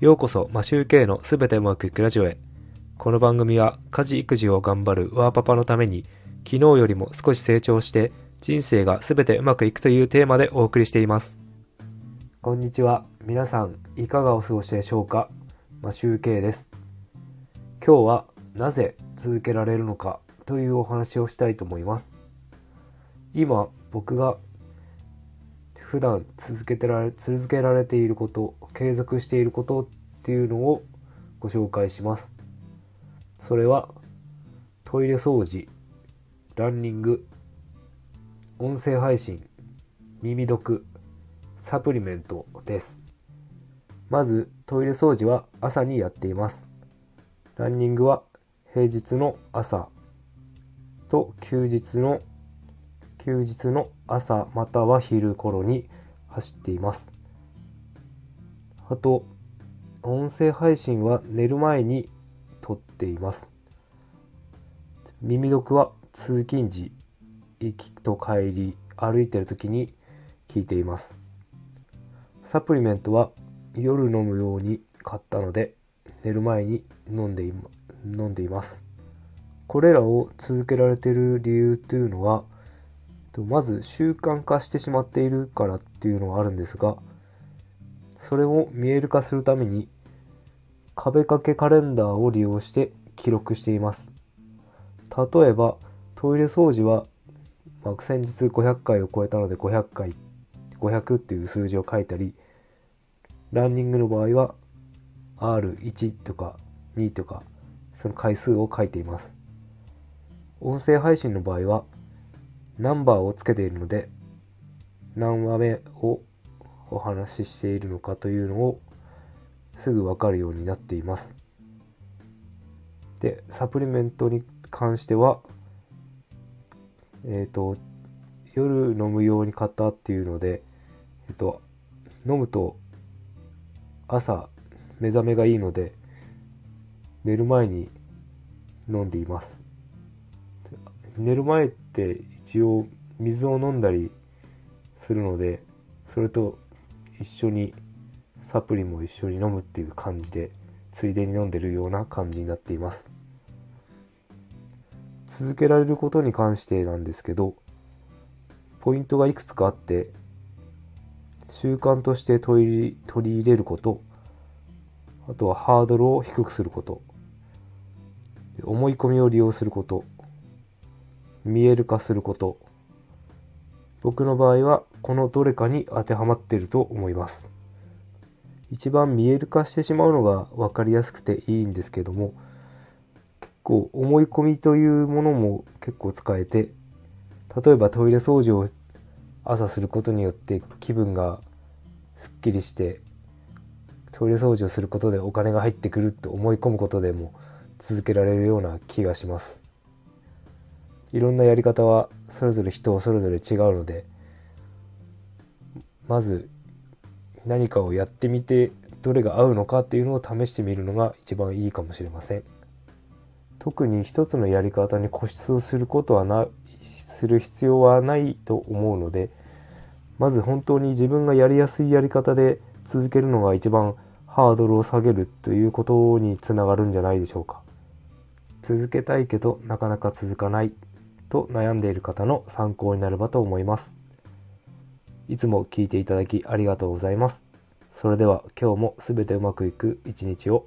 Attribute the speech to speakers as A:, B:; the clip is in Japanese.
A: ようこそ、マシューケイのすべてうまくいくラジオへ。この番組は、家事育児を頑張るワーパパのために、昨日よりも少し成長して、人生がすべてうまくいくというテーマでお送りしています。こんにちは。皆さん、いかがお過ごしでしょうか？マシューケイです。今日は、なぜ続けられるのかというお話をしたいと思います。今、僕が普段続けてられ続けられていること継続していることっていうのをご紹介します。それはトイレ掃除ランニング音声配信耳読サプリメントです。まずトイレ掃除は朝にやっています。ランニングは平日の朝と休日の休日の朝または昼頃に走っています。あと、音声配信は寝る前に撮っています。耳読は通勤時、行きと帰り、歩いてる時に聞いています。サプリメントは夜飲むように買ったので、寝る前に飲んで飲んでいます。これらを続けられている理由というのは、まず習慣化してしまっているからっていうのはあるんですがそれを見える化するために壁掛けカレンダーを利用して記録しています。例えばトイレ掃除は、まあ、先日500回を超えたので500回500っていう数字を書いたりランニングの場合は R1 とか2とかその回数を書いています。音声配信の場合はナンバーをつけているので何話目をお話ししているのかというのをすぐ分かるようになっています。で、サプリメントに関しては、えっ、ー、と、夜飲むように買ったっていうので、えっ、と、飲むと朝目覚めがいいので、寝る前に飲んでいます。寝る前って一応水を飲んだりするのでそれと一緒にサプリも一緒に飲むっていう感じでついでに飲んでるような感じになっています。続けられることに関してなんですけどポイントがいくつかあって習慣として取り取り入れることあとはハードルを低くすること思い込みを利用すること見える化すること。僕の場合はこのどれかに当てはまっていると思います。一番見える化してしまうのが分かりやすくていいんですけども結構思い込みというものも結構使えて例えばトイレ掃除を朝することによって気分がすっきりしてトイレ掃除をすることでお金が入ってくると思い込むことでも続けられるような気がします。いろんなやり方はそれぞれ人それぞれ違うのでまず何かをやってみてどれが合うのかっていうのを試してみるのが一番いいかもしれません。特に一つのやり方に固執をすることはないする必要はないと思うのでまず本当に自分がやりやすいやり方で続けるのが一番ハードルを下げるということにつながるんじゃないでしょうか。続けたいけどなかなか続かない。と悩んでいる方の参考になればと思います。いつも聞いていただきありがとうございます。それでは今日も全てうまくいく一日を。